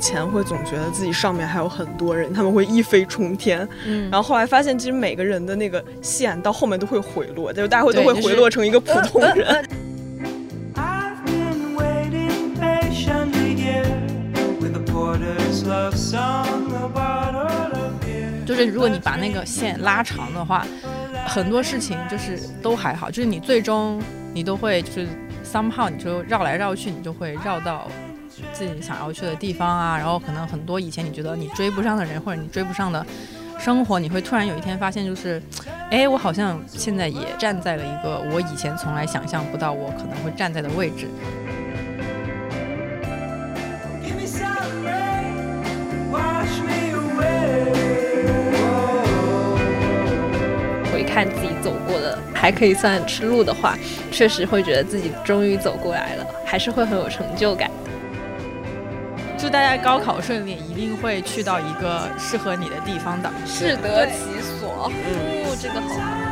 前会总觉得自己上面还有很多人，他们会一飞冲天，嗯，然后后来发现其实每个人的那个线到后面都会回落，就是大家会都会回落成一个普通人。就是如果你把那个线拉长的话，很多事情就是都还好，就是你最终你都会就是 somehow 你就绕来绕去，你就会绕到自己想要去的地方啊。然后可能很多以前你觉得你追不上的人或者你追不上的生活，你会突然有一天发现，就是，哎，我好像现在也站在了一个我以前从来想象不到我可能会站在的位置。Give me some rain, wash me away. 回看自己走过的还可以算吃路的话，确实会觉得自己终于走过来了，还是会很有成就感。祝大家高考顺利，一定会去到一个适合你的地方的。适得其所，哦，这个好。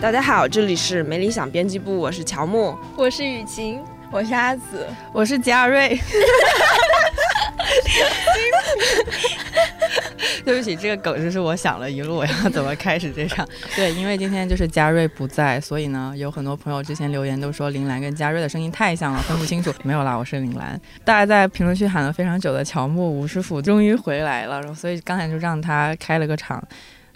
大家好，这里是没理想编辑部，我是乔木。我是雨晴，我是阿紫，我是佳瑞。对不起，这个梗就是我想了一路我，要怎么开始这场？对，因为今天就是佳瑞不在，所以呢，有很多朋友之前留言都说林兰跟佳瑞的声音太像了，分不清楚。没有啦，我是林兰。大家在评论区喊了非常久的乔木吴师傅终于回来了，然后所以刚才就让他开了个场。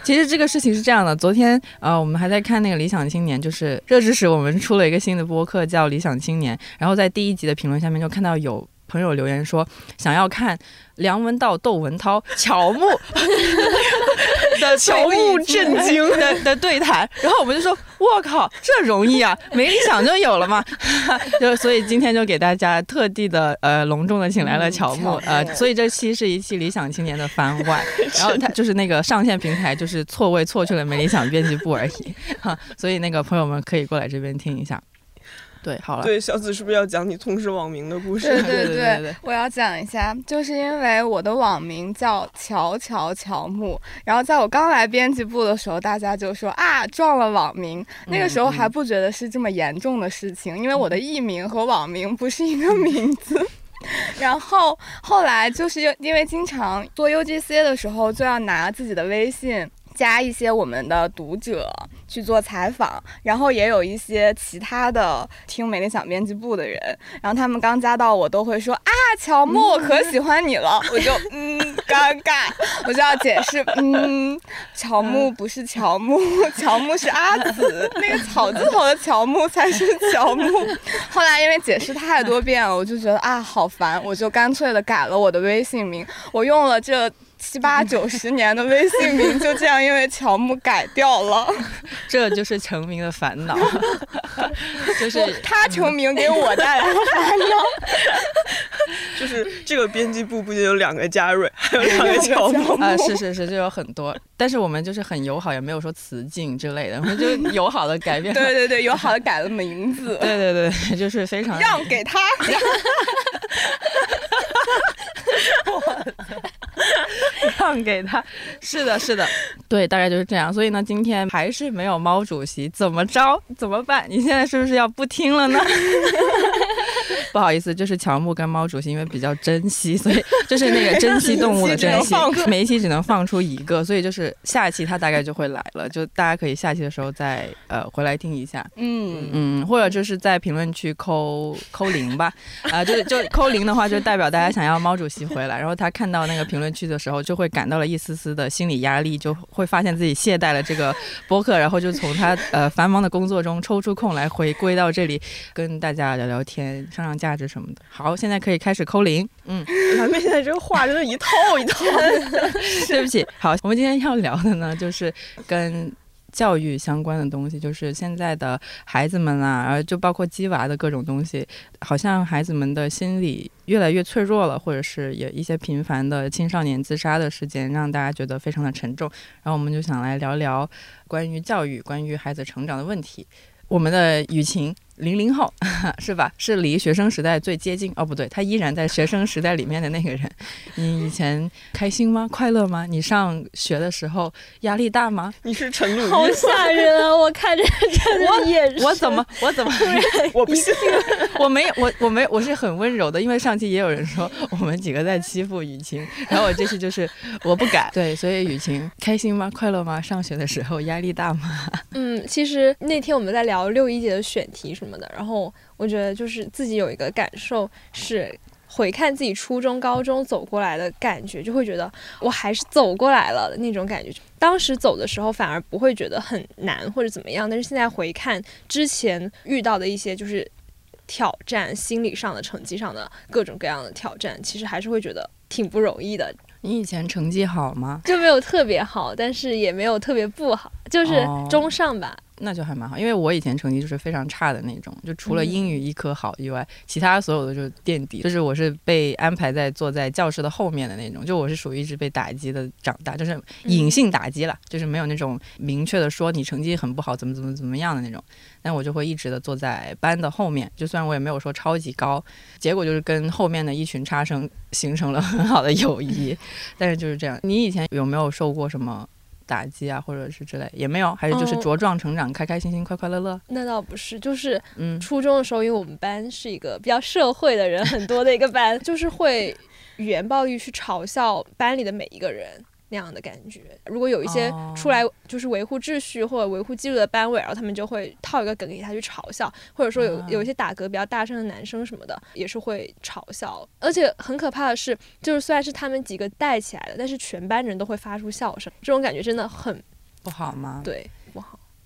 其实这个事情是这样的，昨天呃，我们还在看那个《理想青年》，就是热知识，我们出了一个新的播客叫《理想青年》，然后在第一集的评论下面就看到有朋友留言说想要看梁文道、窦文涛、乔木的 乔木震惊 的的对谈，然后我们就说：“我靠，这容易啊，没理想就有了嘛。”就所以今天就给大家特地的呃隆重的请来了乔木，呃，所以这期是一期理想青年的番外，然后他就是那个上线平台就是错位错去了没理想编辑部而已哈，所以那个朋友们可以过来这边听一下。对，好了，对，小紫是不是要讲你同事网名的故事？对对对对对我要讲一下，就是因为我的网名叫乔乔乔木，然后在我刚来编辑部的时候，大家就说啊撞了网名，那个时候还不觉得是这么严重的事情，因为我的艺名和网名不是一个名字。然后后来就是因为经常做 UGC 的时候，就要拿自己的微信加一些我们的读者去做采访，然后也有一些其他的听美理想编辑部的人，然后他们刚加到我都会说啊，乔木，我可喜欢你了，我就嗯尴尬，我就要解释，嗯，乔木不是乔木，乔木是阿紫，那个草字头的乔木才是乔木。后来因为解释太多遍了，我就觉得啊好烦，我就干脆的改了我的微信名，我用了这。七八九十年的微信名就这样因为乔木改掉了，这就是成名的烦恼，就是他成名给我带来的烦恼。就是这个编辑部不仅有两个嘉瑞，还有两个乔木。啊、是是是，就有很多，但是我们就是很友好，也没有说辞敬之类的，我们就友好的改变了。对对对，友好的改了名字，对对对，就是非常让给他。让给他。是的，是的，对，大概就是这样。所以呢，今天还是没有猫主席，怎么着？怎么办？你现在是不是要不听了呢？不好意思，就是乔木跟猫主席因为比较珍惜，所以就是那个珍惜动物的珍惜，每一期只能放出一个，所以就是下一期他大概就会来了，就大家可以下期的时候再呃回来听一下。嗯，嗯，或者就是在评论区扣扣零吧，啊、就是就扣零的话，就代表大家想要猫主席回来，然后他看到那个评论区的时候，就会感到了一丝丝的心理压力，就会发现自己懈怠了这个播客，然后就从他呃繁忙的工作中抽出空来回归到这里，跟大家聊聊天，上上价值什么的。好，现在可以开始扣零，嗯，咱们现在这个话真的一套一套。对不起，好，我们今天要聊的呢，就是跟。教育相关的东西，就是现在的孩子们啊，然后就包括鸡娃的各种东西，好像孩子们的心理越来越脆弱了，或者是有一些频繁的青少年自杀的事件，让大家觉得非常的沉重。然后我们就想来聊聊关于教育、关于孩子成长的问题。我们的雨晴。零零后 是吧？是离学生时代最接近哦，不对，他依然在学生时代里面的那个人。你以前开心吗？快乐吗？你上学的时候压力大吗？你是陈鲁好，吓人啊！我看着这的眼神，我怎么我怎么我不信。我没有我我没我是很温柔的，因为上期也有人说我们几个在欺负雨晴，然后我这期就是我不敢。对，所以雨晴开心吗？快乐吗？上学的时候压力大吗？嗯，其实那天我们在聊六一节的选题什么的，然后我觉得就是自己有一个感受是。回看自己初中、高中走过来的感觉，就会觉得我还是走过来了的那种感觉。当时走的时候反而不会觉得很难或者怎么样，但是现在回看之前遇到的一些就是挑战，心理上的、成绩上的各种各样的挑战，其实还是会觉得挺不容易的。你以前成绩好吗？就没有特别好，但是也没有特别不好，就是哦中上吧。那就还蛮好，因为我以前成绩就是非常差的那种，就除了英语一科好以外，其他所有的就是垫底，就是我是被安排在坐在教室的后面的那种，就我是属于一直被打击的长大，就是隐性打击了，就是没有那种明确的说你成绩很不好，怎么怎么怎么样的那种，但我就会一直的坐在班的后面，就虽然我也没有说超级高，结果就是跟后面的一群差生形成了很好的友谊，但是就是这样。你以前有没有受过什么？打击啊，或者是之类，也没有，还是就是哦。茁壮成长，开开心心，快快乐乐。那倒不是，就是嗯，初中的时候，因为我们班是一个比较社会的人很多的一个班，就是会语言暴力去嘲笑班里的每一个人那样的感觉。如果有一些哦出来就是维护秩序或者维护纪律的班委，然后他们就会套一个梗给他去嘲笑，或者说有啊有一些打嗝比较大声的男生什么的，也是会嘲笑。而且很可怕的是，就是虽然是他们几个带起来的，但是全班人都会发出笑声，这种感觉真的很不好吗？对。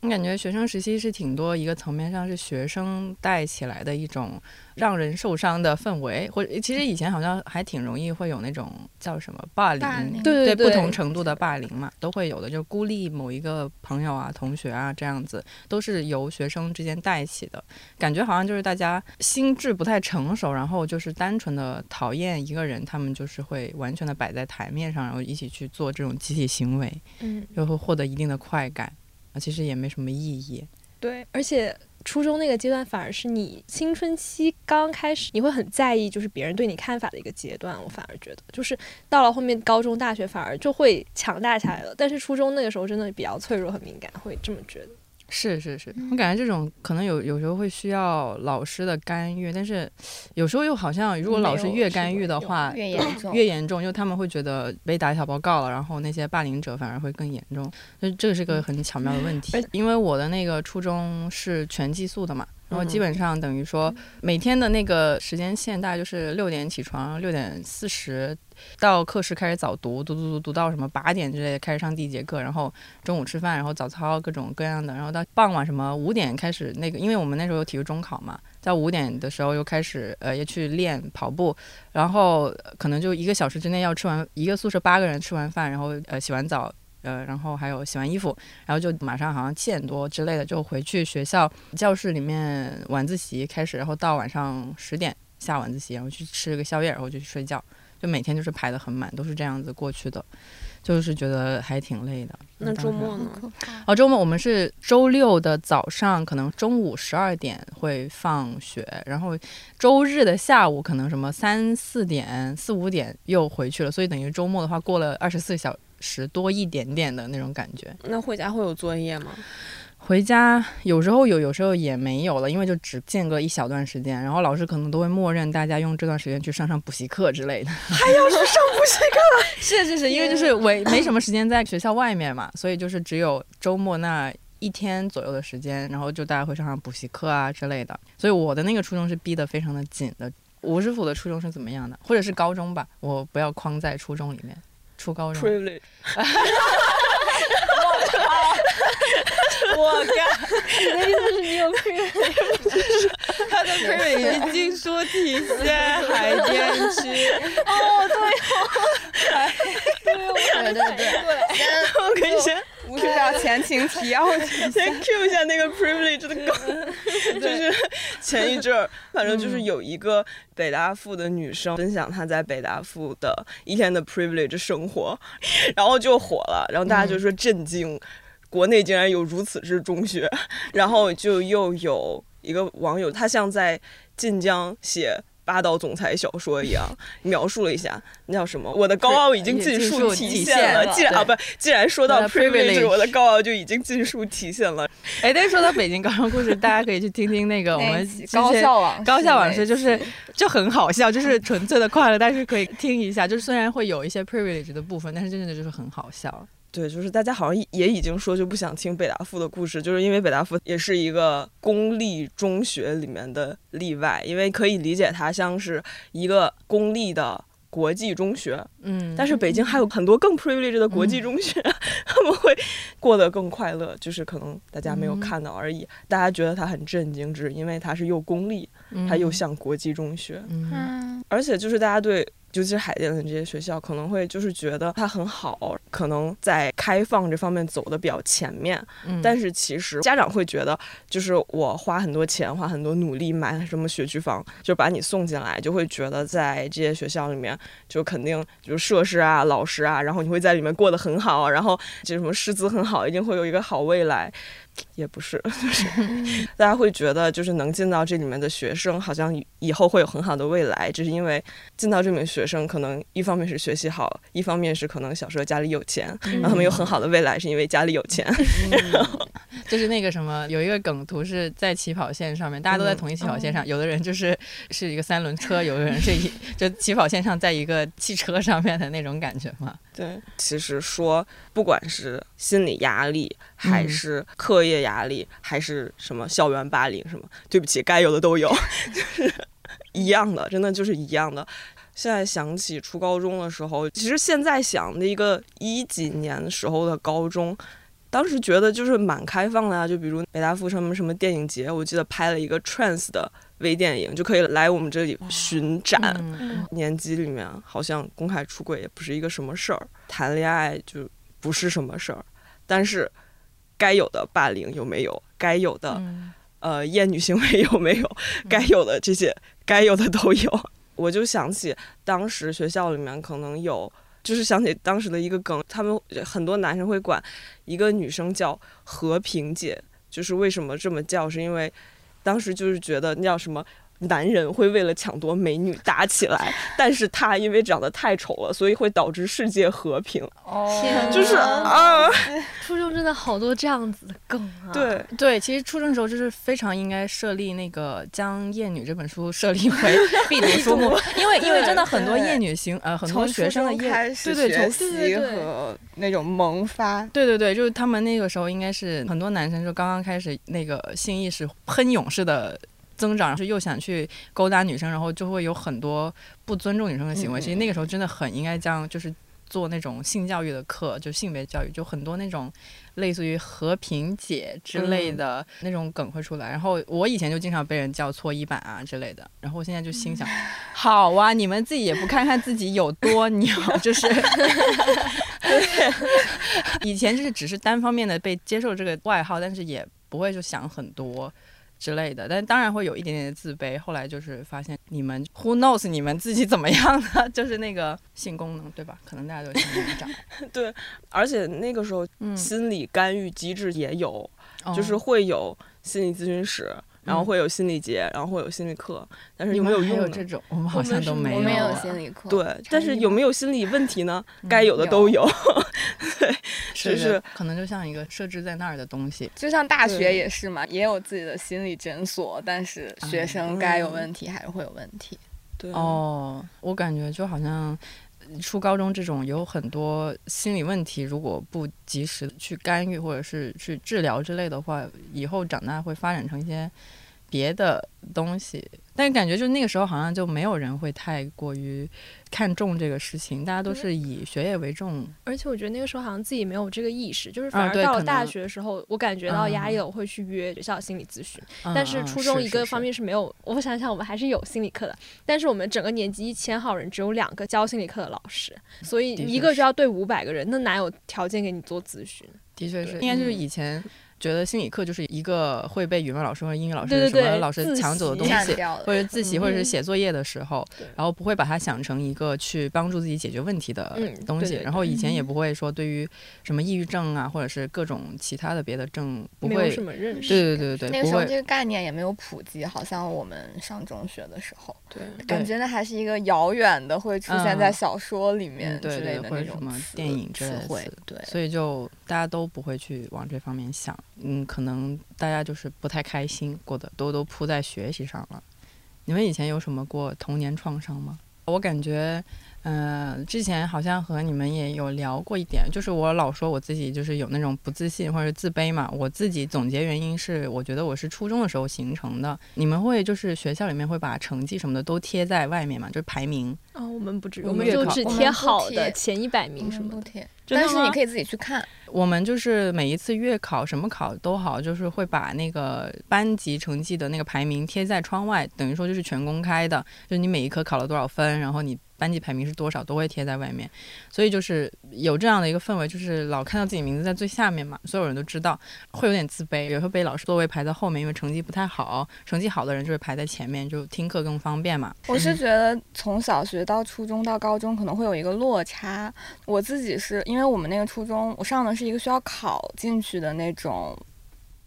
我感觉学生时期是挺多一个层面上是学生带起来的一种让人受伤的氛围，或者其实以前好像还挺容易会有那种叫什么霸凌，霸凌对对不同程度的霸凌嘛，都会有的，就是孤立某一个朋友啊、同学啊这样子，都是由学生之间带起的。感觉好像就是大家心智不太成熟，然后就是单纯的讨厌一个人，他们就是会完全的摆在台面上，然后一起去做这种集体行为，嗯，就会获得一定的快感。啊，其实也没什么意义。对，而且初中那个阶段反而是你青春期刚开始，你会很在意就是别人对你看法的一个阶段。我反而觉得，就是到了后面高中、大学反而就会强大起来了。但是初中那个时候真的比较脆弱很敏感，会这么觉得。是是是，我感觉这种可能有有时候会需要老师的干预，但是有时候又好像如果老师越干预的话，越严 重越严重，因为他们会觉得被打小报告了，然后那些霸凌者反而会更严重，所以这个是个很巧妙的问题而。因为我的那个初中是全寄宿的嘛，然后基嗯本上等于说每天的那个时间线大概就是六点起床，六点四十到课室开始早读，读读读读到什么八点之类的开始上第一节课，然后中午吃饭，然后早操各种各样的，然后到傍晚什么五点开始那个，因为我们那时候有体育中考嘛，在五点的时候又开始呃也去练跑步，然后呃可能就一个小时之内要吃完一个宿舍八个人吃完饭，然后呃洗完澡。呃，然后还有洗完衣服，然后就马上好像七点多之类的就回去学校教室里面晚自习开始，然后到晚上十点下晚自习，然后去吃个宵夜，然后就去睡觉，就每天就是排得很满，都是这样子过去的，就是觉得还挺累的。那周末呢？哦，周末我们是周六的早上，可能中午十二点会放学，然后周日的下午可能什么三四点、四五点又回去了，所以等于周末的话过了二十四小时多一点点的那种感觉。那回家会有作业吗？回家有时候有，有时候也没有了，因为就只间隔一小段时间，然后老师可能都会默认大家用这段时间去上上补习课之类的。还要去上补习课？是是是，因为就是没没什么时间在学校外面嘛，所以就是只有周末那一天左右的时间，然后就大家会上上补习课啊之类的。所以我的那个初中是逼得非常的紧的。吴师傅的初中是怎么样的？或者是高中吧？我不要框在初中里面。初高中，privilege，我干。你的意思是你有 privilege？他的 privilege 经说体现海淀区。哦对对对对。对，我可以先不是要前情提要一下。先 Q 一下那个 privilege 的梗，就是前一阵儿，反正就是有一个北大附的女生分享她在北大附的一天的 privilege 生活，然后就火了，然后大家就说震惊。国内竟然有如此之中学，然后就又有一个网友，他像在晋江写。霸道总裁小说一样 描述了一下，那叫什么？我的高傲已经尽数体现了。既然啊不，既然说到 privilege，我的高傲就已经尽数体现了。哎，但是说到北京高中故事，大家可以去听听那个我们高校网高校往事，就是就很好笑，就是纯粹的快乐，但是可以听一下。就是虽然会有一些 privilege 的部分，但是真的就是很好笑。对，就是大家好像也已经说就不想听北大附的故事，就是因为北大附也是一个公立中学里面的例外，因为可以理解它像是一个公立的国际中学，嗯，但是北京还有很多更 privileged 的国际中学，他们会过得更快乐，就是可能大家没有看到而已。大家觉得它很震惊，只是因为它是又公立，它又像国际中学，嗯，而且就是大家对。尤其是海淀的这些学校，可能会就是觉得它很好，可能在开放这方面走的比较前面。嗯，但是其实家长会觉得，就是我花很多钱、花很多努力买什么学区房，就把你送进来，就会觉得在这些学校里面，就肯定就是设施啊、老师啊，然后你会在里面过得很好，然后就什么师资很好，一定会有一个好未来。也不是，就是大家会觉得，就是能进到这里面的学生，好像以后会有很好的未来，只是因为进到这里面学生，可能一方面是学习好，一方面是可能小时候家里有钱，然后他们有很好的未来，是因为家里有钱。就是那个什么，有一个梗图是在起跑线上面，大家都在同一起跑线上，有的人就是是一个三轮车，有的人是一就起跑线上在一个汽车上面的那种感觉嘛。对，其实说不管是心理压力，还是课业压力，还是什么校园霸凌什么，对不起，该有的都有，就是一样的，真的就是一样的。现在想起初高中的时候，其实现在想的一个一几年时候的高中，当时觉得就是蛮开放的啊，就比如北大附什么什么电影节，我记得拍了一个 trans 的。微电影就可以来我们这里巡展。年级里面好像公开出轨也不是一个什么事儿，谈恋爱就不是什么事儿。但是该有的霸凌有没有？该有的呃厌女行为有没有？该有的这些该有的都有。我就想起当时学校里面可能有，就是想起当时的一个梗，他们很多男生会管一个女生叫和平姐，就是为什么这么叫？是因为。当时就是觉得那叫什么，男人会为了抢夺美女打起来，但是他因为长得太丑了，所以会导致世界和平。哦，就是啊，初中真的好多这样子的梗啊。对。对，其实初中的时候就是非常应该设立那个将厌女这本书设立为 必读书目，因为因为真的很多厌女型呃很多学生的厌对对学习和那种萌发，对对对，就是他们那个时候应该是很多男生就刚刚开始那个性意识喷涌式的。增长是又想去勾搭女生，然后就会有很多不尊重女生的行为。其实那个时候真的很应该将就是做那种性教育的课，就性别教育，就很多那种类似于和平姐之类的那种梗会出来。然后我以前就经常被人叫搓衣板啊之类的。然后我现在就心想，好啊，你们自己也不看看自己有多牛，就是 以前就是只是单方面的被接受这个外号，但是也不会就想很多。之类的，但当然会有一点点的自卑。后来就是发现，你们 who knows 你们自己怎么样呢？就是那个性功能，对吧？可能大家都有性功能障碍。对，而且那个时候心理干预机制也有，就是会有心理咨询室。然后会有心理节，然后会有心理课，但是有没有用这种？我们好像都没有。没有心理课。对，但是有没有心理问题呢？该有的都有。对，是可能就像一个设置在那儿的东西。就像大学也是嘛，也有自己的心理诊所，但是学生该有问题还是会有问题。对。哦，我感觉就好像初高中这种有很多心理问题，如果不及时去干预或者是去治疗之类的话，以后长大会发展成一些。别的东西，但是感觉就那个时候好像就没有人会太过于看重这个事情，大家都是以学业为重。而且我觉得那个时候好像自己没有这个意识，就是反而到了大学的时候，我感觉到压力了，我会去约学校心理咨询。但是初中一个方面是没有，我想想，我们还是有心理课的，但是我们整个年级一千号人，只有两个教心理课的老师，所以一个就要对五百个人，那哪有条件给你做咨询？的确是，应该就是以前。觉得心理课就是一个会被语文老师或者英语老师什么老师抢走的东西，或者自习，嗯或者是写作业的时候，然后不会把它想成一个去帮助自己解决问题的嗯东西。然后以前也嗯不会说对于什么抑郁症啊，或者是各种其他的别的症，不会什。么认识。对对对对。那个时候这个概念也没有普及，好像我们上中学的时候，对，感觉那还是一个遥远的，会出现在嗯小说里面之类对或者的那种什么电影之类的词汇。对，所以就大家都不会去往这方面想，嗯，可能大家就是不太开心，过得都都扑在学习上了。你们以前有什么过童年创伤吗？我感觉，嗯、之前好像和你们也有聊过一点，就是我老说我自己就是有那种不自信或者自卑嘛。我自己总结原因是，我觉得我是初中的时候形成的。你们会就是学校里面会把成绩什么的都贴在外面嘛，就是排名。啊，我们不止，我我们就只贴好的前一百名什么的。但是你可以自己去看。我们就是每一次月考什么考都好，就是会把那个班级成绩的那个排名贴在窗外，等于说就是全公开的，就是你每一科考了多少分，然后你班级排名是多少，都会贴在外面。所以就是有这样的一个氛围，就是老看到自己名字在最下面嘛，所有人都知道，会有点自卑，也会被老师座位排在后面，因为成绩不太好，成绩好的人就会排在前面，就听课更方便嘛。我是觉得从小学到初中到高中可能会有一个落差。我自己是因为我们那个初中，我上的是一个需要考进去的那种。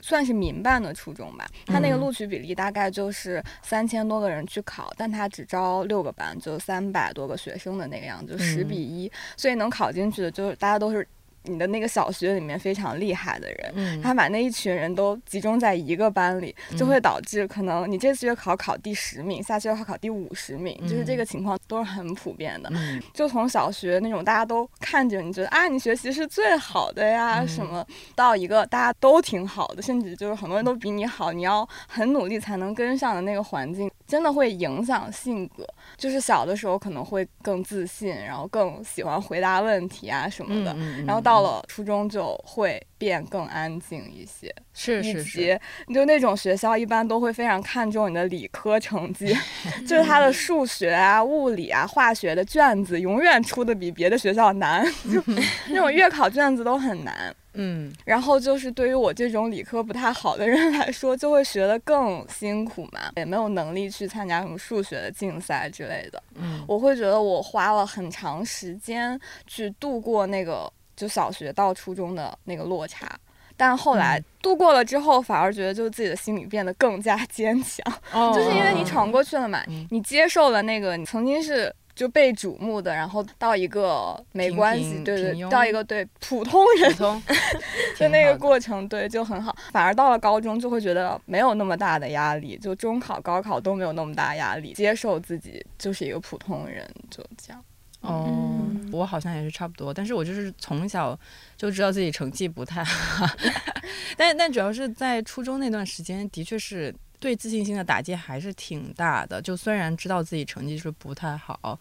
算是民办的初中吧，它那个嗯。录取比例大概就是三千多个人去考，但它只招六个班，就三百多个学生的那个样子，就十嗯。比一、所以能考进去的，就是大家都是你的那个小学里面非常厉害的人。嗯他把那一群人都集中在一个班里，就会导致可能你这次月考考第十名，下次月考考第五十名，就是这个情况都是很普遍的。嗯就从小学那种大家都看着你觉得啊你学习是最好的呀、嗯什么，到一个大家都挺好的，甚至就是很多人都比你好，你要很努力才能跟上的那个环境，真的会影响性格。就是小的时候可能会更自信，然后更喜欢回答问题啊什么的。嗯然后到了初中就会变更安静一些，是是是，及就那种学校一般都会非常看重你的理科成绩，就是他的数学啊、物理啊、化学的卷子永远出的比别的学校难，就 那种月考卷子都很难。嗯。然后就是对于我这种理科不太好的人来说，就会学得更辛苦嘛，也没有能力去参加什么数学的竞赛之类的。嗯。我会觉得我花了很长时间去度过那个就小学到初中的那个落差，但后来嗯。度过了之后，反而觉得就自己的心理变得更加坚强，哦就是因为你闯过去了嘛嗯，你接受了那个你曾经是。就被瞩目的，然后到一个没关系，平对对到一个对普通人普通的 挺那个过程，对就很好。反而到了高中，就会觉得没有那么大的压力，就中考、高考都没有那么大压力，接受自己就是一个普通人，就这样。哦嗯，我好像也是差不多，但是我就是从小就知道自己成绩不太好，但但主要是在初中那段时间，的确是对自信心的打击还是挺大的。就虽然知道自己成绩是不太好，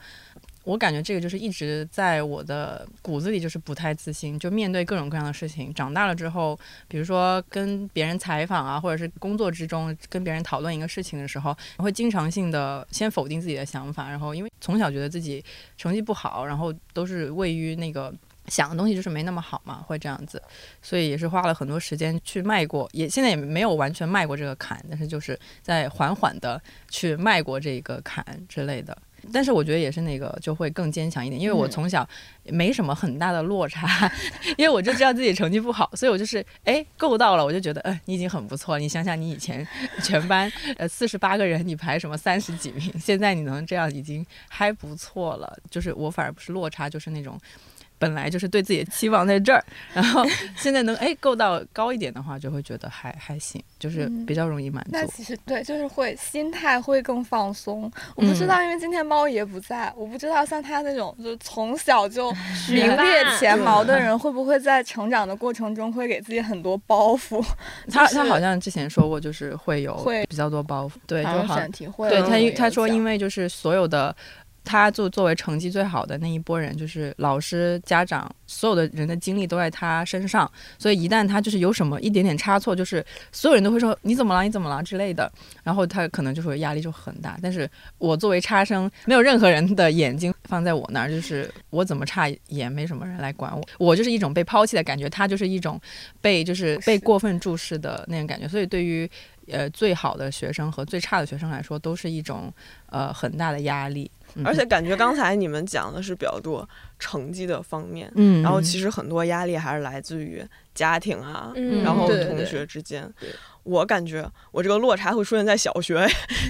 我感觉这个就是一直在我的骨子里就是不太自信，就面对各种各样的事情。长大了之后，比如说跟别人采访啊，或者是工作之中跟别人讨论一个事情的时候，会经常性的先否定自己的想法，然后因为从小觉得自己成绩不好，然后都是位于那个。想的东西就是没那么好嘛，会这样子，所以也是花了很多时间去迈过，也现在也没有完全迈过这个坎，但是就是在缓缓的去迈过这个坎之类的。但是我觉得也是那个就会更坚强一点，因为我嗯从小没什么很大的落差，因为我就知道自己成绩不好，所以我就是哎够到了，我就觉得呃你已经很不错了。你想想你以前 全班呃四十八个人，你排什么三十几名，现在你能这样已经还不错了。就是我反而不是落差，就是那种。本来就是对自己的期望在这儿，然后现在能哎够到高一点的话，就会觉得还还行，就是嗯比较容易满足。那其实对，就是会心态会更放松。我不知道，因为今天猫爷不在，我不知道像他那种就从小就 名列前茅的人，会不会在成长的过程中会给自己很多包袱？他就是他好像之前说过，就是会有会比较多包袱，对，就好对他他说，因为就是所有的。他作作为成绩最好的那一波人，就是老师、家长，所有的人的精力都在他身上，所以一旦他就是有什么一点点差错，就是所有人都会说你怎么了，你怎么了之类的，然后他可能就会压力就很大。但是我作为差生，没有任何人的眼睛放在我那儿，就是我怎么差也没什么人来管我，我就是一种被抛弃的感觉，他就是一种被就是被过分注视的那种感觉，所以对于。呃，最好的学生和最差的学生来说，都是一种呃很大的压力。嗯而且感觉刚才你们讲的是比较多成绩的方面，嗯，然后其实很多压力还是来自于家庭啊，嗯然后同学之间对。我感觉我这个落差会出现在小学，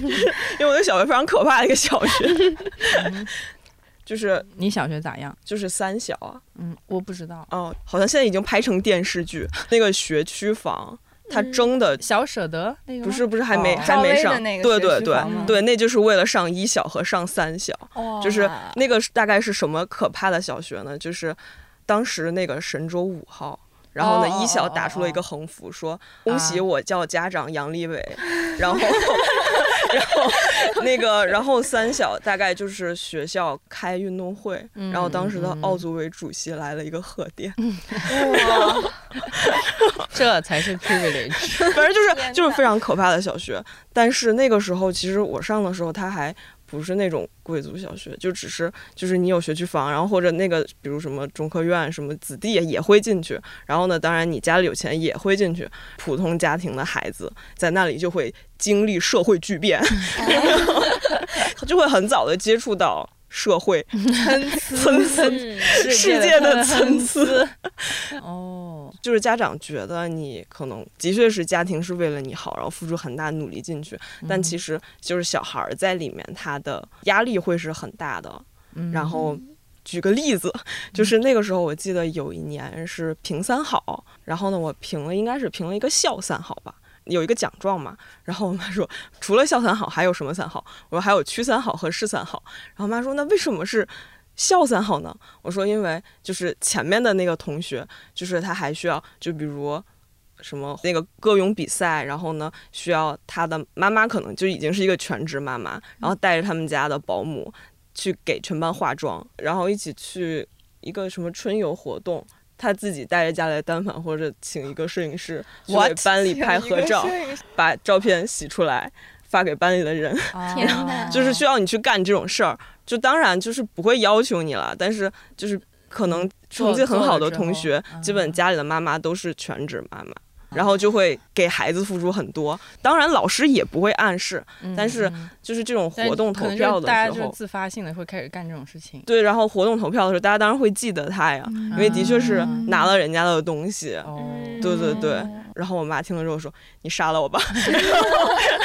因为我的小学非常可怕的一个小学，就是你小学咋样？就是三小啊，嗯，我不知道。哦，好像现在已经拍成电视剧，那个学区房。它征的小舍得那个不是不是还没、哦还没上那，个对对对对，那就是为了上一小和上三小。哇就是那个大概是什么可怕的小学呢？就是当时那个神舟五号，然后呢一小哦打出了一个哦。横幅，说恭喜啊我叫家长杨利伟，然后然后那个然后三小大概就是学校开运动会，嗯然后当时的奥组委主席来了一个贺电，哇 这才是 privilege。反正就是就是非常可怕的小学。但是那个时候，其实我上的时候，他还不是那种贵族小学，就只是就是你有学区房，然后或者那个比如什么中科院什么子弟也会进去。然后呢，当然你家里有钱也会进去。普通家庭的孩子在那里就会经历社会巨变，就会很早的接触到社会参差。嗯世界的参差。哦，就是家长觉得你可能的确是家庭是为了你好，然后付出很大努力进去，但其实就是小孩儿在里面他的压力会是很大的。嗯。然后举个例子，就是那个时候我记得有一年是评三好，然后呢我评了应该是评了一个校三好吧。有一个奖状嘛，然后我妈说，除了校三好还有什么三好？我说还有区三好和市三好。然后妈说，那为什么是校三好呢？我说因为就是前面的那个同学，就是他还需要，就比如什么那个歌咏比赛，然后呢需要他的妈妈可能就已经是一个全职妈妈，然后带着他们家的保姆去给全班化妆，然后一起去一个什么春游活动。他自己带着家里的单反，或者请一个摄影师去给班里拍合照把照片洗出来发给班里的人。天哪 就是需要你去干这种事儿。就当然就是不会要求你了，但是就是可能成绩很好的同学，基本家里的妈妈都是全职妈妈。然后就会给孩子付出很多，当然老师也不会暗示，但是就是这种活动投票的大家就是时候，自发性的会开始干这种事情。对，然后活动投票的时候，大家当然会记得他呀，因为的确是拿了人家的东西。哦，对对对，然后我妈听了之后说：“你杀了我吧。”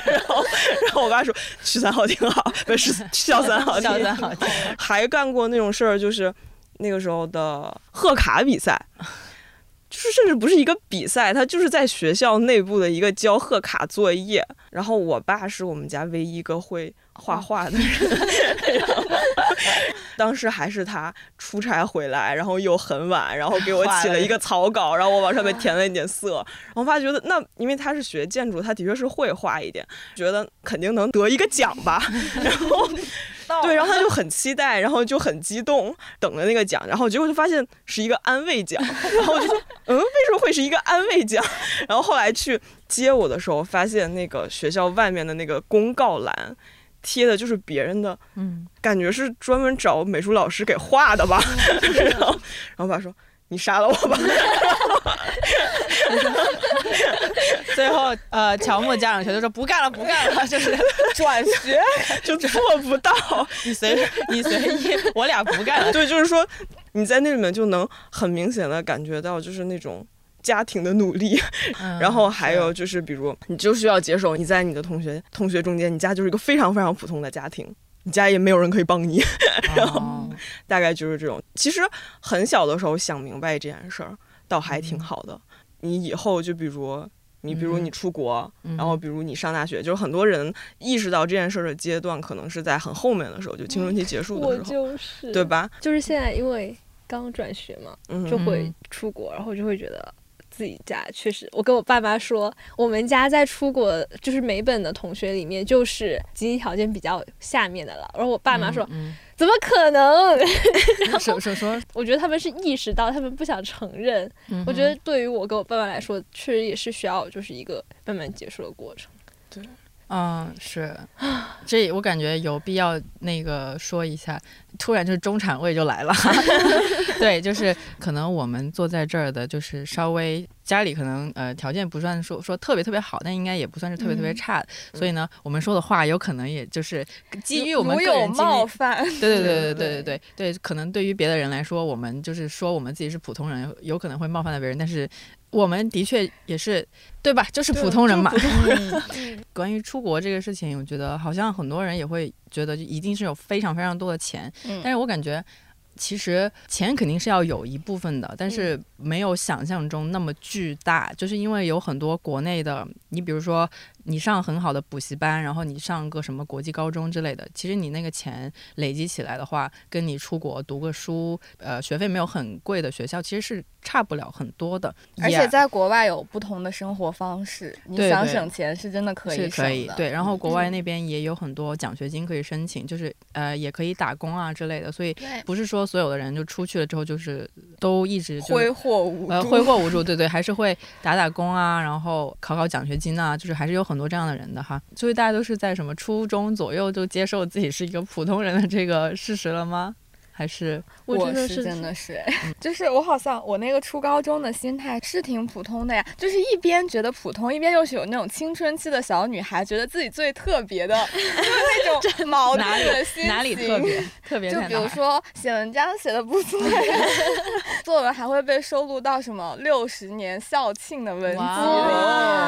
然后，然后我爸说：“区三好挺好，不是校三好挺好。校三好听。还干过那种事儿，就是那个时候的贺卡比赛，就是甚至不是一个比赛，他就是在学校内部的一个交贺卡作业。然后我爸是我们家唯一一个会画画的人，然 后当时还是他出差回来，然后又很晚，然后给我起了一个草稿，然后我往上面填了一点色。然后我爸觉得那因为他是学建筑，他的确是会画一点，觉得肯定能得一个奖吧。然后对，然后他就很期待，然后就很激动，等着那个奖，然后结果就发现是一个安慰奖，然后我就说，嗯，为什么会是一个安慰奖？然后后来去接我的时候，发现那个学校外面的那个公告栏贴的就是别人的，嗯，感觉是专门找美术老师给画的吧。然后，然后我爸说。你杀了我吧！最后呃，乔木家长全都说不干了，不干了，就是 转学，就做不到。你随你随意，我俩不干了。对，就是说你在那里面就能很明显的感觉到，就是那种家庭的努力。嗯然后还有就是，比如你就需要接受你在你的同学同学中间，你家就是一个非常非常普通的家庭，你家也没有人可以帮你，然后哦大概就是这种。其实很小的时候想明白这件事儿，倒还挺好的。你以后就比如。你比如你出国，嗯然后比如你上大学，就是很多人意识到这件事儿的阶段，可能是在很后面的时候，就青春期结束的时候，就是对吧？就是现在因为刚转学嘛，嗯，就会出国，然后就会觉得自己家确实，我跟我爸妈说，我们家在出国就是美本的同学里面，就是经济条件比较下面的了。然后我爸妈说，嗯怎么可能？说说说，我觉得他们是意识到，他们不想承认。嗯我觉得对于我跟我爸妈来说，确实也是需要就是一个慢慢结束的过程。嗯，是，这我感觉有必要那个说一下，突然就是中产位就来了，对，就是可能我们坐在这儿的，就是稍微家里可能呃条件不算说说特别特别好，但应该也不算是特别特别嗯。差的，所以呢，我们说的话有可能也就是基于我们个人经犯，对对对对对对对。对对，可 能对于别的人来说，我们就是说我们自己是普通人，有可能会冒犯到别人，但是我们的确也是对吧？就是普通人嘛。关于出国这个事情，我觉得好像很多人也会觉得，就一定是有非常非常多的钱，嗯但是我感觉。其实钱肯定是要有一部分的，但是没有想象中那么巨大，就是因为有很多国内的，你比如说你上很好的补习班，然后你上个什么国际高中之类的，其实你那个钱累积起来的话，跟你出国读个书，呃，学费没有很贵的学校，其实是差不了很多的。而且在国外有不同的生活方式，你想省钱是真的可以是可以的。对，然后国外嗯那边也有很多奖学金可以申请，就是呃也可以打工啊之类的，所以不是说所有的人就出去了之后就是都一直就挥霍无呃，挥霍无度，对对，还是会打打工啊，然后考考奖学金啊，就是还是有很多这样的人的哈。所以大家都是在什么初中左右就接受自己是一个普通人的这个事实了吗？还是我真的真的是，就是我好像我那个初高中的心态是挺普通的呀，就是一边觉得普通，一边又是有那种青春期的小女孩觉得自己最特别的，就是那种矛盾的心情。哪里特别 特别就比如？说写文章写的不错呀，作文还会被收录到什么六十年校庆的文集里，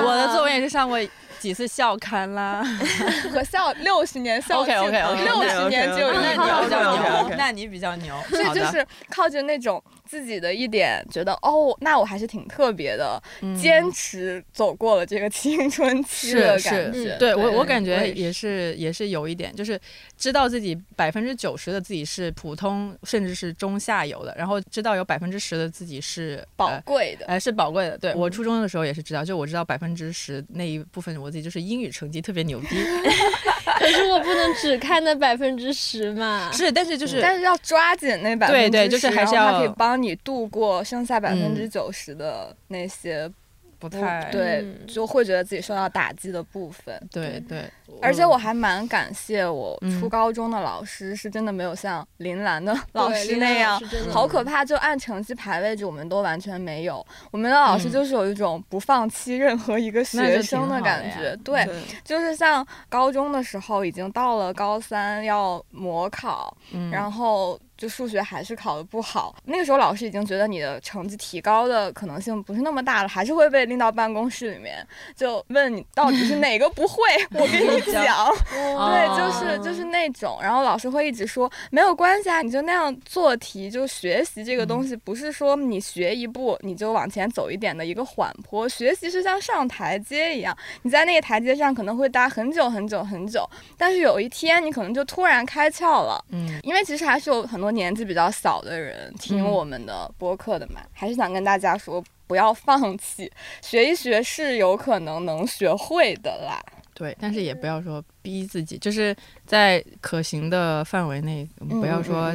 我的作文也是上过几次校刊啦。和校六十年校庆六十年只有那你比较牛 那你比较牛。所以就是靠着那种自己的一点觉得哦，那我还是挺特别的，嗯坚持走过了这个青春期的是是感觉。对我我感觉也也是也是有一点，就是知道自己百分之九十的自己是普通甚至是中下游的，然后知道有百分之十的自己是宝呃贵的。哎，是宝贵的。对我初中的时候也是知道，就我知道百分之十那一部分我自己就是英语成绩特别牛逼，可是我不能只看那百分之十嘛。是，但是就是但是要抓紧那百分之对对就是还是要它可以帮你度过剩下百分之嗯九十的那些不不太对，嗯。就会觉得自己受到打击的部分。对对，而且我还蛮感谢我嗯初高中的老师，是真的没有像林兰的老师那样好可怕，就按成绩排位置，我们都完全没有。我们的老师嗯。就是有一种不放弃任何一个学生的感觉，对，就是像高中的时候，已经到了高三要模考，嗯。然后就数学还是考得不好。那个时候老师已经觉得你的成绩提高的可能性不是那么大了，还是会被拎到办公室里面，就问你到底是哪个不会，我跟你 讲。哦 对，就是就是那种，然后老师会一直说没有关系啊，你就那样做题，就学习这个东西，不是说你学一步你就往前走一点的一个缓坡，学习是像上台阶一样，你在那个台阶上可能会待很久很久很久，但是有一天你可能就突然开窍了。嗯因为其实还是有很多年纪比较小的人听嗯我们的播客的嘛，还是想跟大家说，不要放弃，学一学是有可能能学会的啦。对，但是也不要说逼自己，就是在可行的范围内，不要说